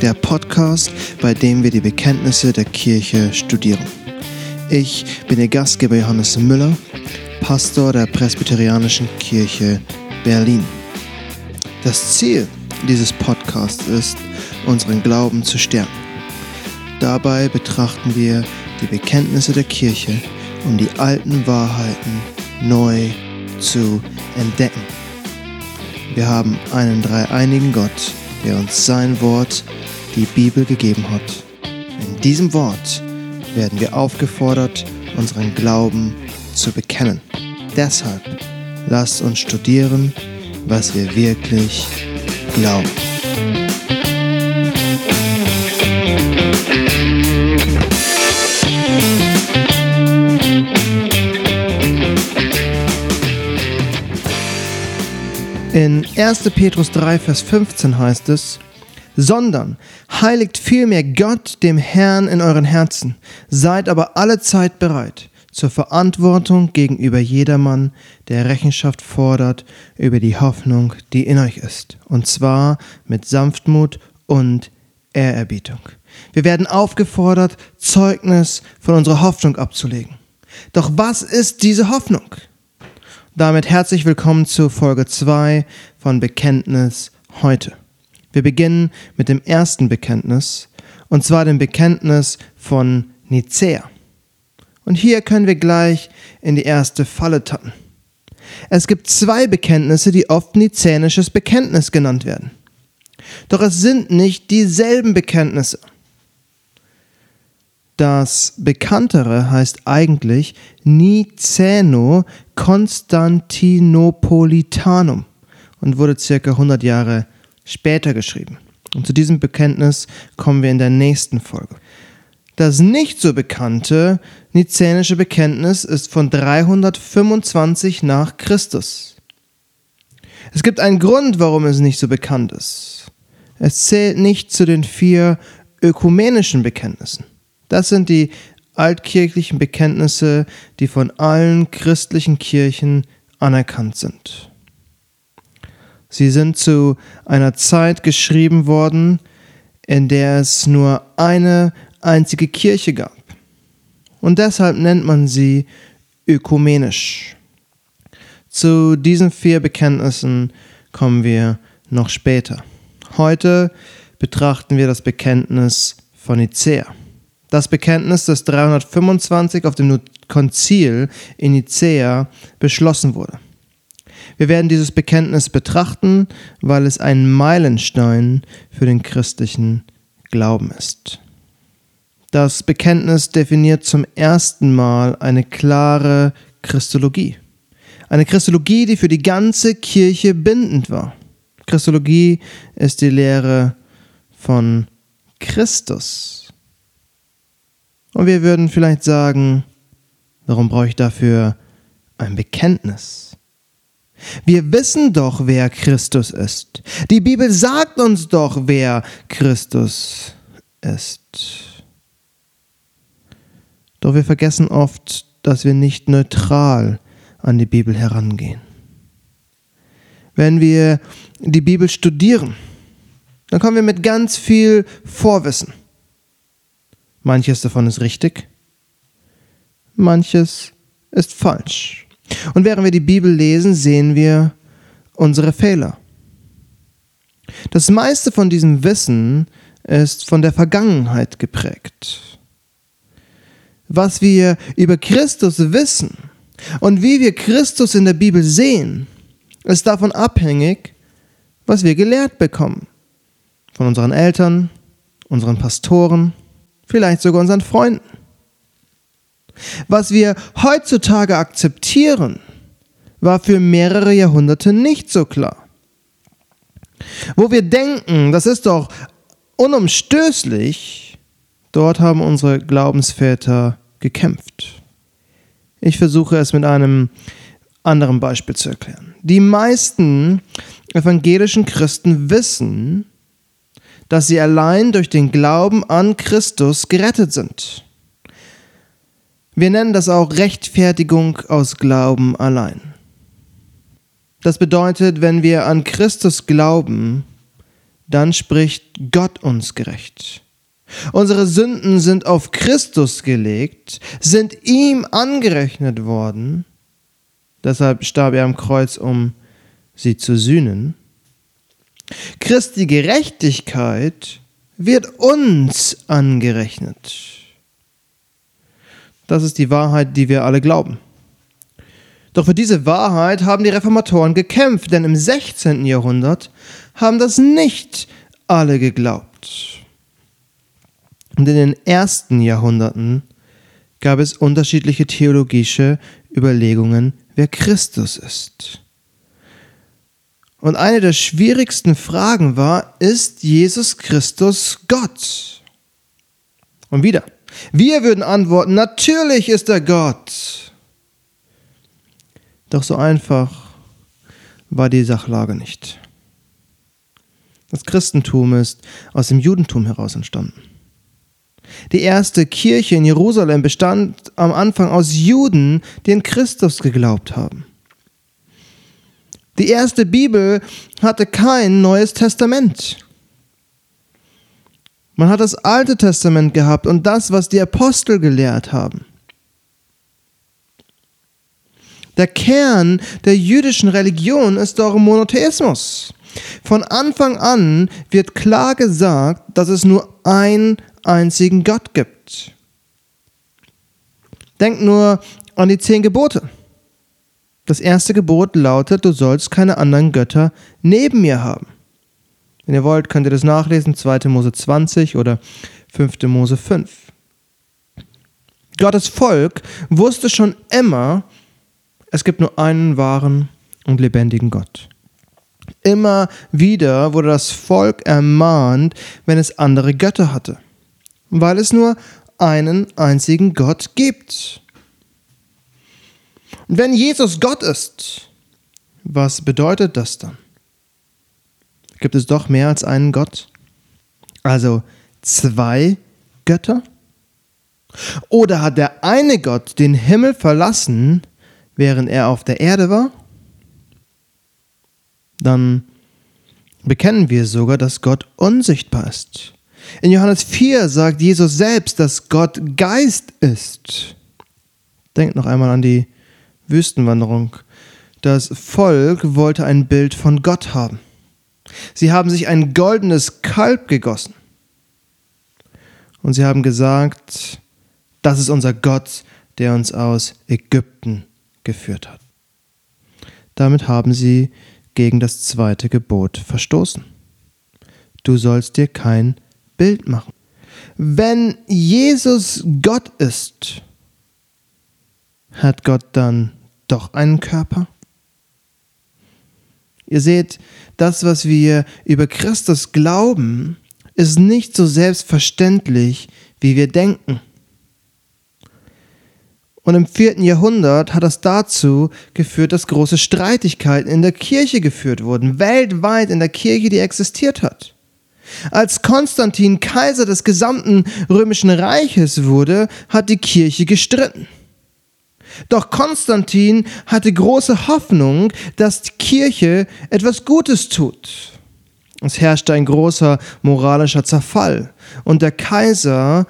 der Podcast, bei dem wir die Bekenntnisse der Kirche studieren. Ich bin Ihr Gastgeber Johannes Müller, Pastor der Presbyterianischen Kirche Berlin. Das Ziel dieses Podcasts ist, unseren Glauben zu stärken. Dabei betrachten wir die Bekenntnisse der Kirche, um die alten Wahrheiten neu zu entdecken. Wir haben einen dreieinigen Gott, der uns sein Wort, die Bibel, gegeben hat. In diesem Wort werden wir aufgefordert, unseren Glauben zu bekennen. Deshalb lasst uns studieren, was wir wirklich glauben. In 1. Petrus 3, Vers 15 heißt es, sondern heiligt vielmehr Gott, dem Herrn, in euren Herzen, seid aber alle Zeit bereit zur Verantwortung gegenüber jedermann, der Rechenschaft fordert über die Hoffnung, die in euch ist, und zwar mit Sanftmut und Ehrerbietung. Wir werden aufgefordert, Zeugnis von unserer Hoffnung abzulegen. Doch was ist diese Hoffnung? Damit herzlich willkommen zu Folge 2 von Bekenntnis heute. Wir beginnen mit dem ersten Bekenntnis, und zwar dem Bekenntnis von Nicäa. Und hier können wir gleich in die erste Falle tappen. Es gibt zwei Bekenntnisse, die oft nizänisches Bekenntnis genannt werden. Doch es sind nicht dieselben Bekenntnisse. Das bekanntere heißt eigentlich Niceno Konstantinopolitanum und wurde circa 100 Jahre später geschrieben. Und zu diesem Bekenntnis kommen wir in der nächsten Folge. Das nicht so bekannte nizänische Bekenntnis ist von 325 nach Christus. Es gibt einen Grund, warum es nicht so bekannt ist. Es zählt nicht zu den vier ökumenischen Bekenntnissen. Das sind die altkirchlichen Bekenntnisse, die von allen christlichen Kirchen anerkannt sind. Sie sind zu einer Zeit geschrieben worden, in der es nur eine einzige Kirche gab. Und deshalb nennt man sie ökumenisch. Zu diesen vier Bekenntnissen kommen wir noch später. Heute betrachten wir das Bekenntnis von Nicäa. Das Bekenntnis, das 325 auf dem Konzil in Nicäa beschlossen wurde. Wir werden dieses Bekenntnis betrachten, weil es ein Meilenstein für den christlichen Glauben ist. Das Bekenntnis definiert zum ersten Mal eine klare Christologie. Eine Christologie, die für die ganze Kirche bindend war. Christologie ist die Lehre von Christus. Und wir würden vielleicht sagen, warum brauche ich dafür ein Bekenntnis? Wir wissen doch, wer Christus ist. Die Bibel sagt uns doch, wer Christus ist. Doch wir vergessen oft, dass wir nicht neutral an die Bibel herangehen. Wenn wir die Bibel studieren, dann kommen wir mit ganz viel Vorwissen. Manches davon ist richtig, manches ist falsch. Und während wir die Bibel lesen, sehen wir unsere Fehler. Das meiste von diesem Wissen ist von der Vergangenheit geprägt. Was wir über Christus wissen und wie wir Christus in der Bibel sehen, ist davon abhängig, was wir gelehrt bekommen. Von unseren Eltern, unseren Pastoren, vielleicht sogar unseren Freunden. Was wir heutzutage akzeptieren, war für mehrere Jahrhunderte nicht so klar. Wo wir denken, das ist doch unumstößlich, dort haben unsere Glaubensväter gekämpft. Ich versuche es mit einem anderen Beispiel zu erklären. Die meisten evangelischen Christen wissen, dass sie allein durch den Glauben an Christus gerettet sind. Wir nennen das auch Rechtfertigung aus Glauben allein. Das bedeutet, wenn wir an Christus glauben, dann spricht Gott uns gerecht. Unsere Sünden sind auf Christus gelegt, sind ihm angerechnet worden. Deshalb starb er am Kreuz, um sie zu sühnen. Christi Gerechtigkeit wird uns angerechnet. Das ist die Wahrheit, die wir alle glauben. Doch für diese Wahrheit haben die Reformatoren gekämpft, denn im 16. Jahrhundert haben das nicht alle geglaubt. Und in den ersten Jahrhunderten gab es unterschiedliche theologische Überlegungen, wer Christus ist. Und eine der schwierigsten Fragen war, ist Jesus Christus Gott? Und wieder, wir würden antworten, natürlich ist er Gott. Doch so einfach war die Sachlage nicht. Das Christentum ist aus dem Judentum heraus entstanden. Die erste Kirche in Jerusalem bestand am Anfang aus Juden, die in Christus geglaubt haben. Die erste Bibel hatte kein neues Testament. Man hat das Alte Testament gehabt und das, was die Apostel gelehrt haben. Der Kern der jüdischen Religion ist doch Monotheismus. Von Anfang an wird klar gesagt, dass es nur einen einzigen Gott gibt. Denkt nur an die zehn Gebote. Das erste Gebot lautet, du sollst keine anderen Götter neben mir haben. Wenn ihr wollt, könnt ihr das nachlesen, 2. Mose 20 oder 5. Mose 5. Gottes Volk wusste schon immer, es gibt nur einen wahren und lebendigen Gott. Immer wieder wurde das Volk ermahnt, wenn es andere Götter hatte, weil es nur einen einzigen Gott gibt. Und wenn Jesus Gott ist, was bedeutet das dann? Gibt es doch mehr als einen Gott? Also zwei Götter? Oder hat der eine Gott den Himmel verlassen, während er auf der Erde war? Dann bekennen wir sogar, dass Gott unsichtbar ist. In Johannes 4 sagt Jesus selbst, dass Gott Geist ist. Denkt noch einmal an die Wüstenwanderung. Das Volk wollte ein Bild von Gott haben. Sie haben sich ein goldenes Kalb gegossen. Und sie haben gesagt, das ist unser Gott, der uns aus Ägypten geführt hat. Damit haben sie gegen das zweite Gebot verstoßen. Du sollst dir kein Bild machen. Wenn Jesus Gott ist, hat Gott dann doch einen Körper? Ihr seht, das, was wir über Christus glauben, ist nicht so selbstverständlich, wie wir denken. Und im vierten Jahrhundert hat das dazu geführt, dass große Streitigkeiten in der Kirche geführt wurden, weltweit in der Kirche, die existiert hat. Als Konstantin Kaiser des gesamten römischen Reiches wurde, hat die Kirche gestritten. Doch Konstantin hatte große Hoffnung, dass die Kirche etwas Gutes tut. Es herrschte ein großer moralischer Zerfall und der Kaiser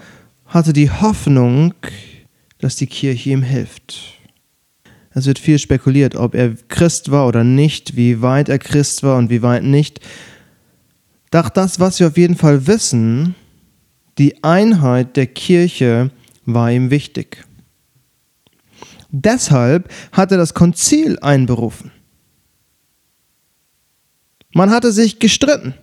hatte die Hoffnung, dass die Kirche ihm hilft. Es wird viel spekuliert, ob er Christ war oder nicht, wie weit er Christ war und wie weit nicht. Doch das, was wir auf jeden Fall wissen, die Einheit der Kirche war ihm wichtig. Deshalb hat er das Konzil einberufen. Man hatte sich gestritten.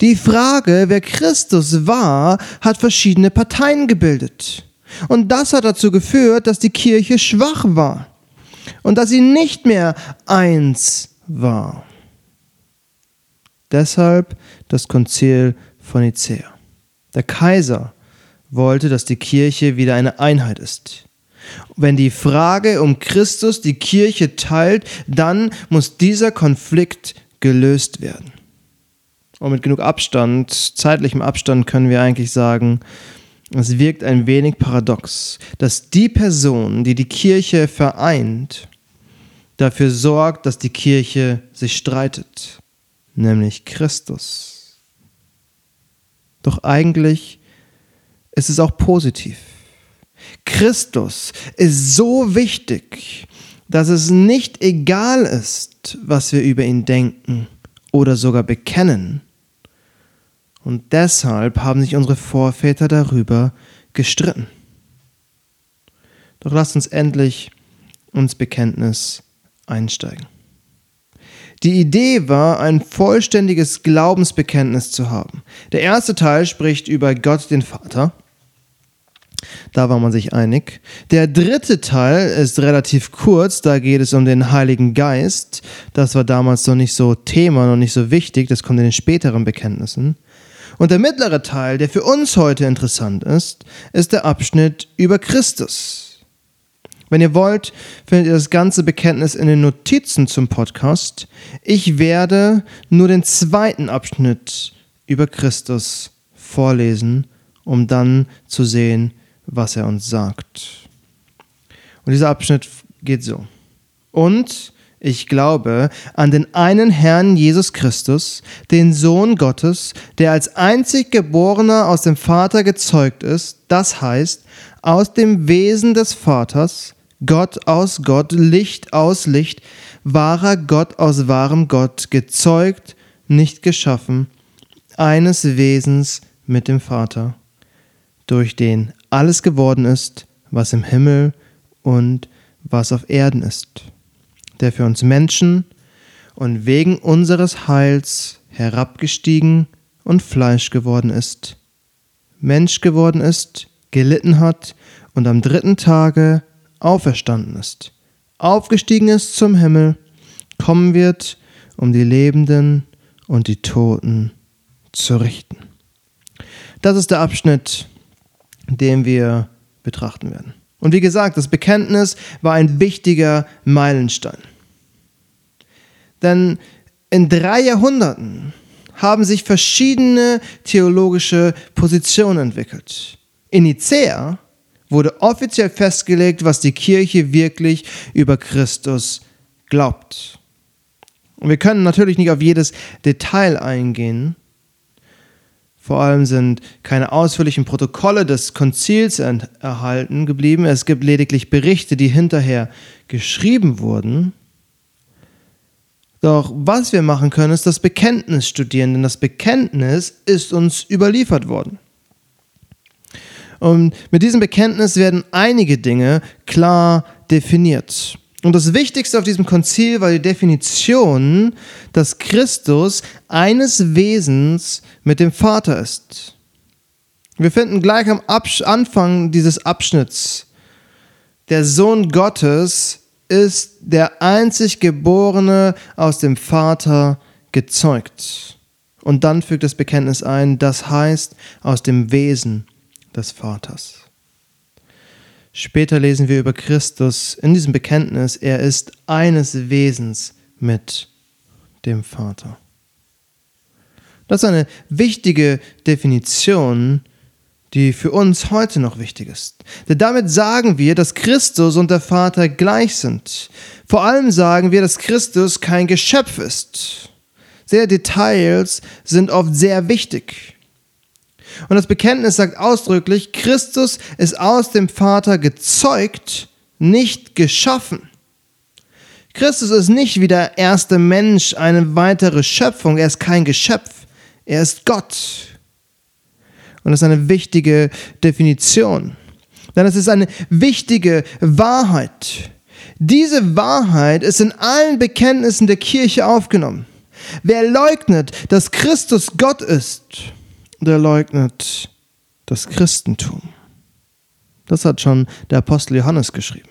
Die Frage, wer Christus war, hat verschiedene Parteien gebildet. Und das hat dazu geführt, dass die Kirche schwach war und dass sie nicht mehr eins war. Deshalb das Konzil von Nicea. Der Kaiser wollte, dass die Kirche wieder eine Einheit ist. Wenn die Frage um Christus die Kirche teilt, dann muss dieser Konflikt gelöst werden. Und mit genug Abstand, zeitlichem Abstand können wir eigentlich sagen, es wirkt ein wenig paradox, dass die Person, die die Kirche vereint, dafür sorgt, dass die Kirche sich streitet. nämlich Christus. Doch eigentlich ist es auch positiv. Christus ist so wichtig, dass es nicht egal ist, was wir über ihn denken oder sogar bekennen. Und deshalb haben sich unsere Vorväter darüber gestritten. Doch lasst uns endlich ins Bekenntnis einsteigen. Die Idee war, ein vollständiges Glaubensbekenntnis zu haben. Der erste Teil spricht über Gott den Vater. Da war man sich einig. Der dritte Teil ist relativ kurz, da geht es um den Heiligen Geist. Das war damals noch nicht so Thema, noch nicht so wichtig, das kommt in den späteren Bekenntnissen. Und der mittlere Teil, der für uns heute interessant ist, ist der Abschnitt über Christus. Wenn ihr wollt, findet ihr das ganze Bekenntnis in den Notizen zum Podcast. Ich werde nur den zweiten Abschnitt über Christus vorlesen, um dann zu sehen, was er uns sagt. Und dieser Abschnitt geht so. Und ich glaube an den einen Herrn Jesus Christus, den Sohn Gottes, der als einzig Geborener aus dem Vater gezeugt ist, das heißt, aus dem Wesen des Vaters, Gott aus Gott, Licht aus Licht, wahrer Gott aus wahrem Gott, gezeugt, nicht geschaffen, eines Wesens mit dem Vater, durch den alles geworden ist, was im Himmel und was auf Erden ist, der für uns Menschen und wegen unseres Heils herabgestiegen und Fleisch geworden ist, Mensch geworden ist, gelitten hat und am dritten Tage auferstanden ist, aufgestiegen ist zum Himmel, kommen wird, um die Lebenden und die Toten zu richten. Das ist der Abschnitt den wir betrachten werden. Und wie gesagt, das Bekenntnis war ein wichtiger Meilenstein. Denn in drei Jahrhunderten haben sich verschiedene theologische Positionen entwickelt. In Nicea wurde offiziell festgelegt, was die Kirche wirklich über Christus glaubt. Und wir können natürlich nicht auf jedes Detail eingehen, vor allem sind keine ausführlichen Protokolle des Konzils erhalten geblieben. Es gibt lediglich Berichte, die hinterher geschrieben wurden. Doch was wir machen können, ist das Bekenntnis studieren, denn das Bekenntnis ist uns überliefert worden. Und mit diesem Bekenntnis werden einige Dinge klar definiert. Und das Wichtigste auf diesem Konzil war die Definition, dass Christus eines Wesens mit dem Vater ist. Wir finden gleich am Abs Anfang dieses Abschnitts, der Sohn Gottes ist der einzig Geborene aus dem Vater gezeugt. Und dann fügt das Bekenntnis ein, das heißt aus dem Wesen des Vaters. Später lesen wir über Christus in diesem Bekenntnis, er ist eines Wesens mit dem Vater. Das ist eine wichtige Definition, die für uns heute noch wichtig ist. Denn damit sagen wir, dass Christus und der Vater gleich sind. Vor allem sagen wir, dass Christus kein Geschöpf ist. Sehr Details sind oft sehr wichtig. Und das Bekenntnis sagt ausdrücklich, Christus ist aus dem Vater gezeugt, nicht geschaffen. Christus ist nicht wie der erste Mensch eine weitere Schöpfung, er ist kein Geschöpf, er ist Gott. Und das ist eine wichtige Definition. Denn es ist eine wichtige Wahrheit. Diese Wahrheit ist in allen Bekenntnissen der Kirche aufgenommen. Wer leugnet, dass Christus Gott ist, der leugnet das Christentum. Das hat schon der Apostel Johannes geschrieben.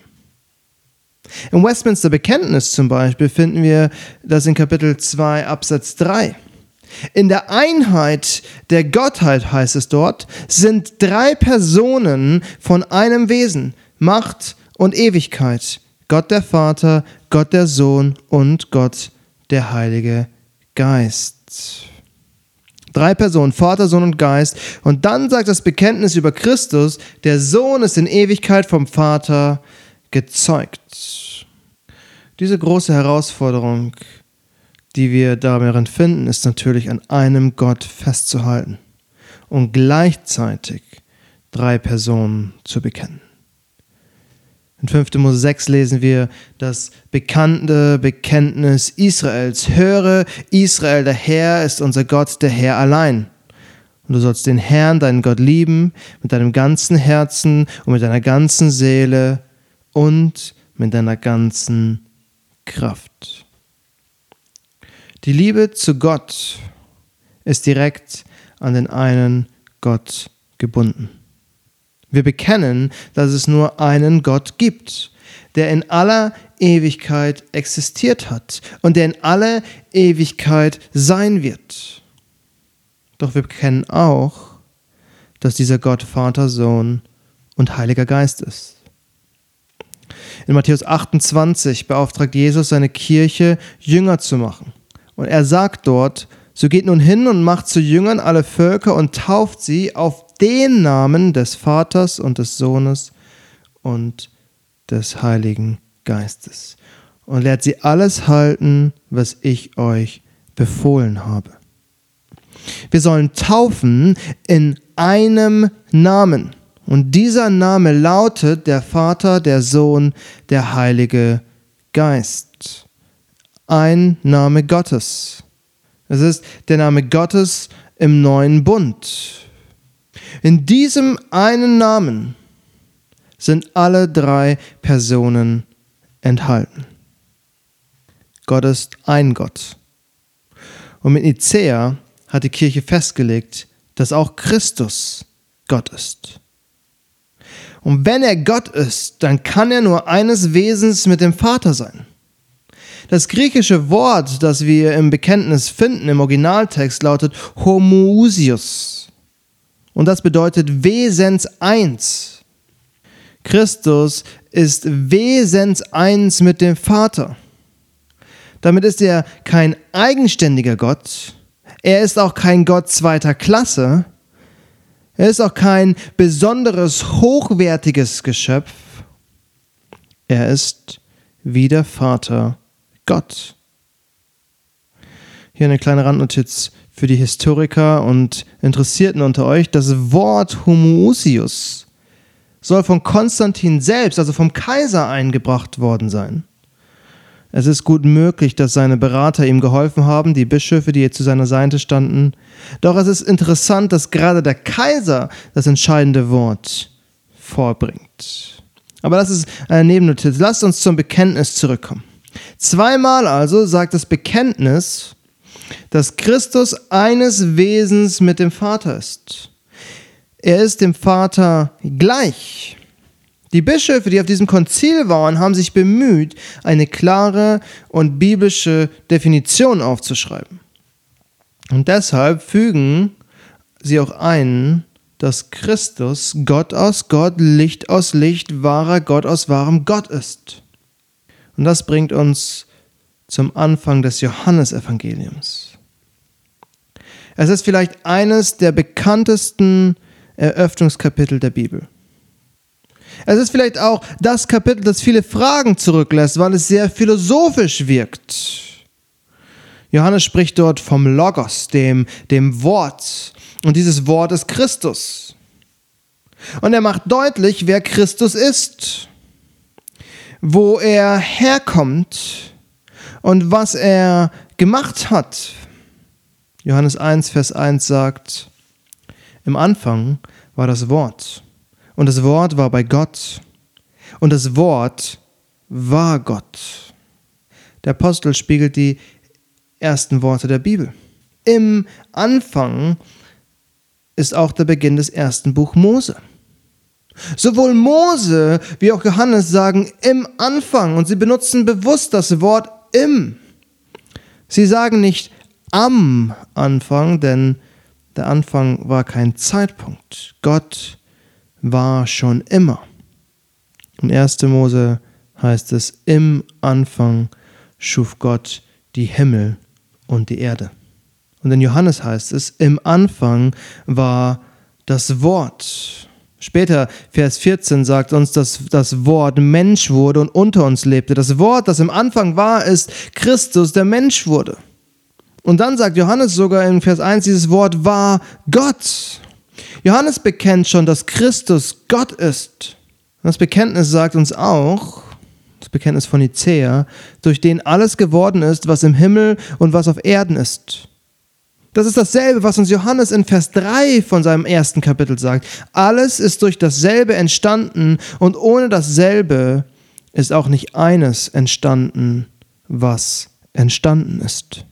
Im Westminster Bekenntnis zum Beispiel finden wir das in Kapitel 2 Absatz 3. In der Einheit der Gottheit heißt es dort, sind drei Personen von einem Wesen, Macht und Ewigkeit. Gott der Vater, Gott der Sohn und Gott der Heilige Geist. Drei Personen, Vater, Sohn und Geist. Und dann sagt das Bekenntnis über Christus, der Sohn ist in Ewigkeit vom Vater gezeugt. Diese große Herausforderung die wir darin finden, ist natürlich an einem Gott festzuhalten und gleichzeitig drei Personen zu bekennen. In 5. Mose 6 lesen wir das bekannte Bekenntnis Israels. Höre, Israel, der Herr ist unser Gott, der Herr allein. Und du sollst den Herrn, deinen Gott, lieben mit deinem ganzen Herzen und mit deiner ganzen Seele und mit deiner ganzen Kraft. Die Liebe zu Gott ist direkt an den einen Gott gebunden. Wir bekennen, dass es nur einen Gott gibt, der in aller Ewigkeit existiert hat und der in aller Ewigkeit sein wird. Doch wir bekennen auch, dass dieser Gott Vater, Sohn und Heiliger Geist ist. In Matthäus 28 beauftragt Jesus seine Kirche, Jünger zu machen. Und er sagt dort, so geht nun hin und macht zu Jüngern alle Völker und tauft sie auf den Namen des Vaters und des Sohnes und des Heiligen Geistes. Und lehrt sie alles halten, was ich euch befohlen habe. Wir sollen taufen in einem Namen. Und dieser Name lautet der Vater, der Sohn, der Heilige Geist. Ein Name Gottes. Es ist der Name Gottes im neuen Bund. In diesem einen Namen sind alle drei Personen enthalten. Gott ist ein Gott. Und mit Nicea hat die Kirche festgelegt, dass auch Christus Gott ist. Und wenn er Gott ist, dann kann er nur eines Wesens mit dem Vater sein. Das griechische Wort, das wir im Bekenntnis finden, im Originaltext, lautet homoousios. Und das bedeutet Wesens eins. Christus ist Wesens eins mit dem Vater. Damit ist er kein eigenständiger Gott. Er ist auch kein Gott zweiter Klasse. Er ist auch kein besonderes, hochwertiges Geschöpf. Er ist wie der Vater Gott. Hier eine kleine Randnotiz für die Historiker und Interessierten unter euch. Das Wort Homoousius soll von Konstantin selbst, also vom Kaiser, eingebracht worden sein. Es ist gut möglich, dass seine Berater ihm geholfen haben, die Bischöfe, die zu seiner Seite standen. Doch es ist interessant, dass gerade der Kaiser das entscheidende Wort vorbringt. Aber das ist eine Nebennotiz. Lasst uns zum Bekenntnis zurückkommen. Zweimal also sagt das Bekenntnis, dass Christus eines Wesens mit dem Vater ist. Er ist dem Vater gleich. Die Bischöfe, die auf diesem Konzil waren, haben sich bemüht, eine klare und biblische Definition aufzuschreiben. Und deshalb fügen sie auch ein, dass Christus Gott aus Gott, Licht aus Licht, wahrer Gott aus wahrem Gott ist. Und das bringt uns zum Anfang des Johannesevangeliums. Es ist vielleicht eines der bekanntesten Eröffnungskapitel der Bibel. Es ist vielleicht auch das Kapitel, das viele Fragen zurücklässt, weil es sehr philosophisch wirkt. Johannes spricht dort vom Logos, dem, dem Wort. Und dieses Wort ist Christus. Und er macht deutlich, wer Christus ist wo er herkommt und was er gemacht hat. Johannes 1, Vers 1 sagt, im Anfang war das Wort und das Wort war bei Gott und das Wort war Gott. Der Apostel spiegelt die ersten Worte der Bibel. Im Anfang ist auch der Beginn des ersten Buch Mose. Sowohl Mose wie auch Johannes sagen im Anfang und sie benutzen bewusst das Wort im. Sie sagen nicht am Anfang, denn der Anfang war kein Zeitpunkt. Gott war schon immer. In 1. Mose heißt es, im Anfang schuf Gott die Himmel und die Erde. Und in Johannes heißt es, im Anfang war das Wort. Später, Vers 14, sagt uns, dass das Wort Mensch wurde und unter uns lebte. Das Wort, das im Anfang war, ist Christus, der Mensch wurde. Und dann sagt Johannes sogar in Vers 1 dieses Wort war Gott. Johannes bekennt schon, dass Christus Gott ist. Das Bekenntnis sagt uns auch, das Bekenntnis von Nicea, durch den alles geworden ist, was im Himmel und was auf Erden ist. Das ist dasselbe, was uns Johannes in Vers 3 von seinem ersten Kapitel sagt. Alles ist durch dasselbe entstanden und ohne dasselbe ist auch nicht eines entstanden, was entstanden ist.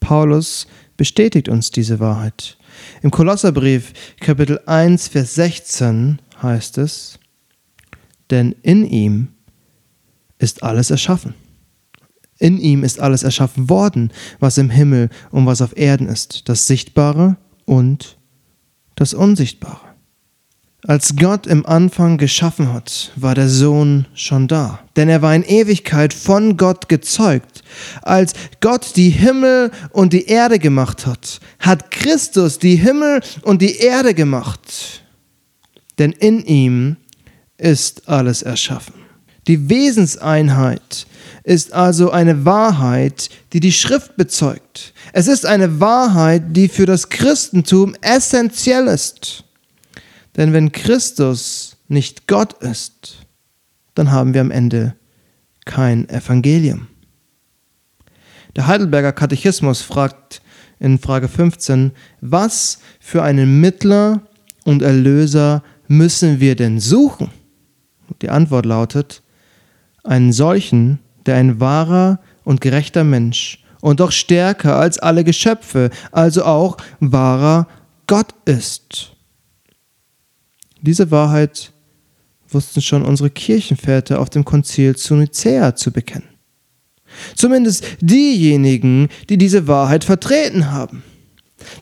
Paulus bestätigt uns diese Wahrheit. Im Kolosserbrief Kapitel 1, Vers 16 heißt es, denn in ihm ist alles erschaffen. In ihm ist alles erschaffen worden, was im Himmel und was auf Erden ist, das Sichtbare und das Unsichtbare. Als Gott im Anfang geschaffen hat, war der Sohn schon da, denn er war in Ewigkeit von Gott gezeugt. Als Gott die Himmel und die Erde gemacht hat, hat Christus die Himmel und die Erde gemacht, denn in ihm ist alles erschaffen. Die Wesenseinheit ist also eine Wahrheit, die die Schrift bezeugt. Es ist eine Wahrheit, die für das Christentum essentiell ist. Denn wenn Christus nicht Gott ist, dann haben wir am Ende kein Evangelium. Der Heidelberger Katechismus fragt in Frage 15, was für einen Mittler und Erlöser müssen wir denn suchen? Die Antwort lautet, einen solchen, der ein wahrer und gerechter Mensch und doch stärker als alle Geschöpfe, also auch wahrer Gott ist. Diese Wahrheit wussten schon unsere Kirchenväter auf dem Konzil zu Nicäa zu bekennen. Zumindest diejenigen, die diese Wahrheit vertreten haben.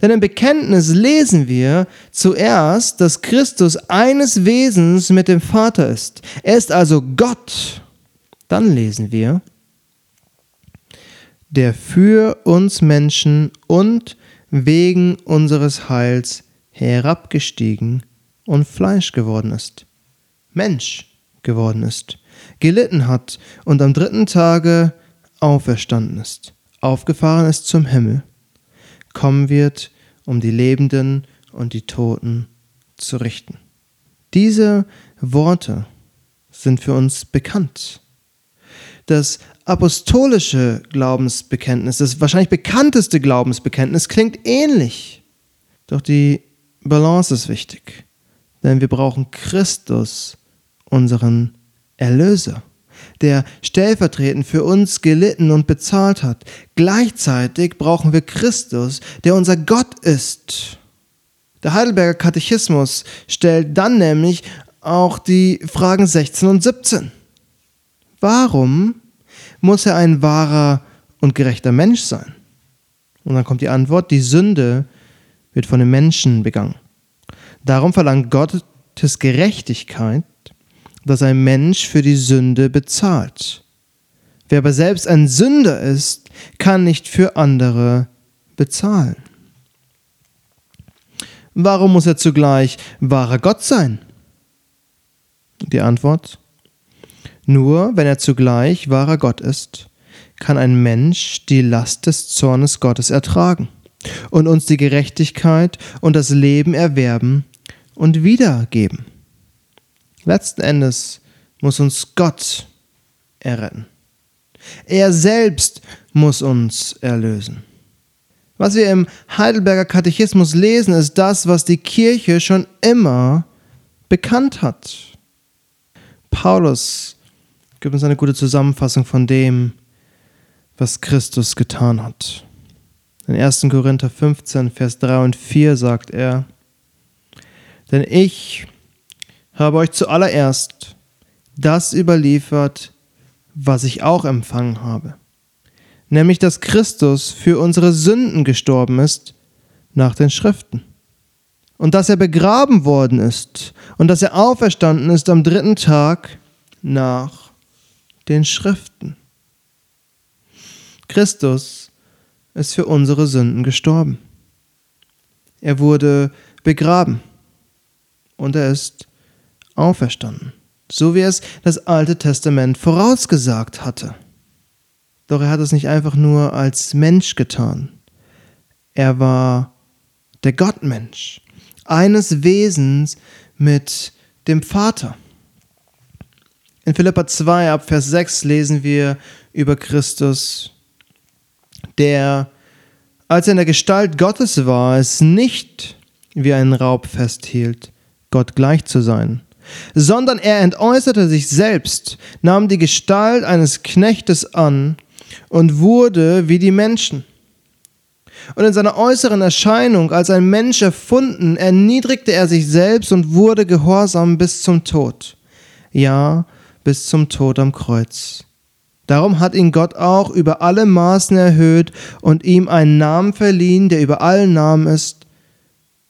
Denn im Bekenntnis lesen wir zuerst, dass Christus eines Wesens mit dem Vater ist. Er ist also Gott. Dann lesen wir, der für uns Menschen und wegen unseres Heils herabgestiegen und Fleisch geworden ist, Mensch geworden ist, gelitten hat und am dritten Tage auferstanden ist, aufgefahren ist zum Himmel kommen wird, um die Lebenden und die Toten zu richten. Diese Worte sind für uns bekannt. Das apostolische Glaubensbekenntnis, das wahrscheinlich bekannteste Glaubensbekenntnis, klingt ähnlich. Doch die Balance ist wichtig, denn wir brauchen Christus, unseren Erlöser der stellvertretend für uns gelitten und bezahlt hat. Gleichzeitig brauchen wir Christus, der unser Gott ist. Der Heidelberger Katechismus stellt dann nämlich auch die Fragen 16 und 17. Warum muss er ein wahrer und gerechter Mensch sein? Und dann kommt die Antwort, die Sünde wird von den Menschen begangen. Darum verlangt Gottes Gerechtigkeit dass ein Mensch für die Sünde bezahlt. Wer aber selbst ein Sünder ist, kann nicht für andere bezahlen. Warum muss er zugleich wahrer Gott sein? Die Antwort, nur wenn er zugleich wahrer Gott ist, kann ein Mensch die Last des Zornes Gottes ertragen und uns die Gerechtigkeit und das Leben erwerben und wiedergeben. Letzten Endes muss uns Gott erretten. Er selbst muss uns erlösen. Was wir im Heidelberger Katechismus lesen, ist das, was die Kirche schon immer bekannt hat. Paulus gibt uns eine gute Zusammenfassung von dem, was Christus getan hat. In 1. Korinther 15, Vers 3 und 4 sagt er, denn ich, habe euch zuallererst das überliefert, was ich auch empfangen habe, nämlich dass Christus für unsere Sünden gestorben ist nach den Schriften und dass er begraben worden ist und dass er auferstanden ist am dritten Tag nach den Schriften. Christus ist für unsere Sünden gestorben. Er wurde begraben und er ist auferstanden, so wie es das Alte Testament vorausgesagt hatte. Doch er hat es nicht einfach nur als Mensch getan, Er war der Gottmensch, eines Wesens mit dem Vater. In Philippa 2 ab Vers 6 lesen wir über Christus, der, als er in der Gestalt Gottes war, es nicht wie einen Raub festhielt, Gott gleich zu sein, sondern er entäußerte sich selbst, nahm die Gestalt eines Knechtes an und wurde wie die Menschen. Und in seiner äußeren Erscheinung als ein Mensch erfunden, erniedrigte er sich selbst und wurde gehorsam bis zum Tod. Ja, bis zum Tod am Kreuz. Darum hat ihn Gott auch über alle Maßen erhöht und ihm einen Namen verliehen, der über allen Namen ist,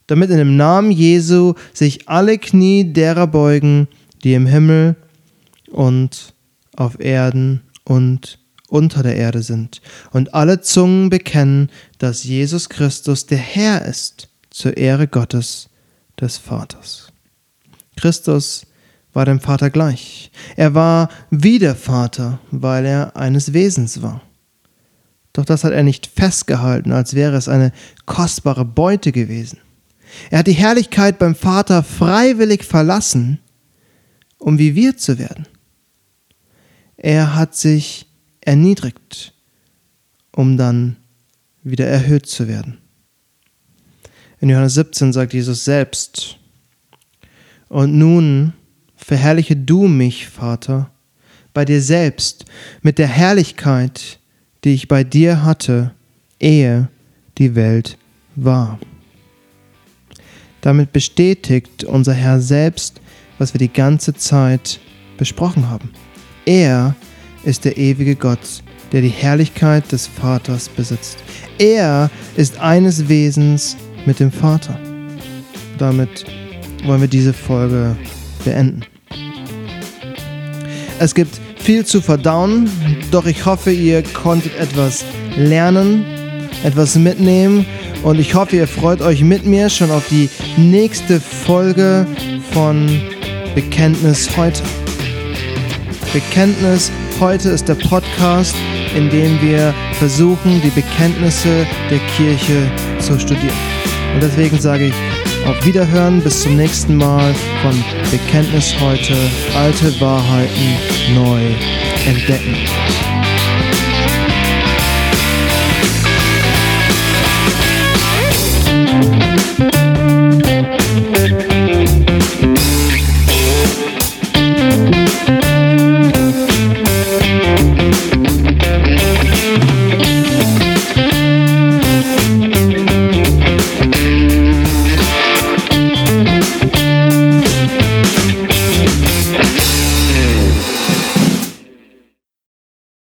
damit in dem Namen Jesu sich alle Knie derer beugen, die im Himmel und auf Erden und unter der Erde sind, und alle Zungen bekennen, dass Jesus Christus der Herr ist, zur Ehre Gottes des Vaters. Christus war dem Vater gleich. Er war wie der Vater, weil er eines Wesens war. Doch das hat er nicht festgehalten, als wäre es eine kostbare Beute gewesen. Er hat die Herrlichkeit beim Vater freiwillig verlassen, um wie wir zu werden. Er hat sich erniedrigt, um dann wieder erhöht zu werden. In Johannes 17 sagt Jesus selbst, und nun verherrliche du mich, Vater, bei dir selbst mit der Herrlichkeit, die ich bei dir hatte, ehe die Welt war. Damit bestätigt unser Herr selbst, was wir die ganze Zeit besprochen haben. Er ist der ewige Gott, der die Herrlichkeit des Vaters besitzt. Er ist eines Wesens mit dem Vater. Damit wollen wir diese Folge beenden. Es gibt viel zu verdauen, doch ich hoffe, ihr konntet etwas lernen, etwas mitnehmen und ich hoffe, ihr freut euch mit mir schon auf die nächste Folge von Bekenntnis heute. Bekenntnis heute ist der Podcast, in dem wir versuchen, die Bekenntnisse der Kirche zu studieren. Und deswegen sage ich auf Wiederhören, bis zum nächsten Mal von Bekenntnis heute, alte Wahrheiten neu entdecken.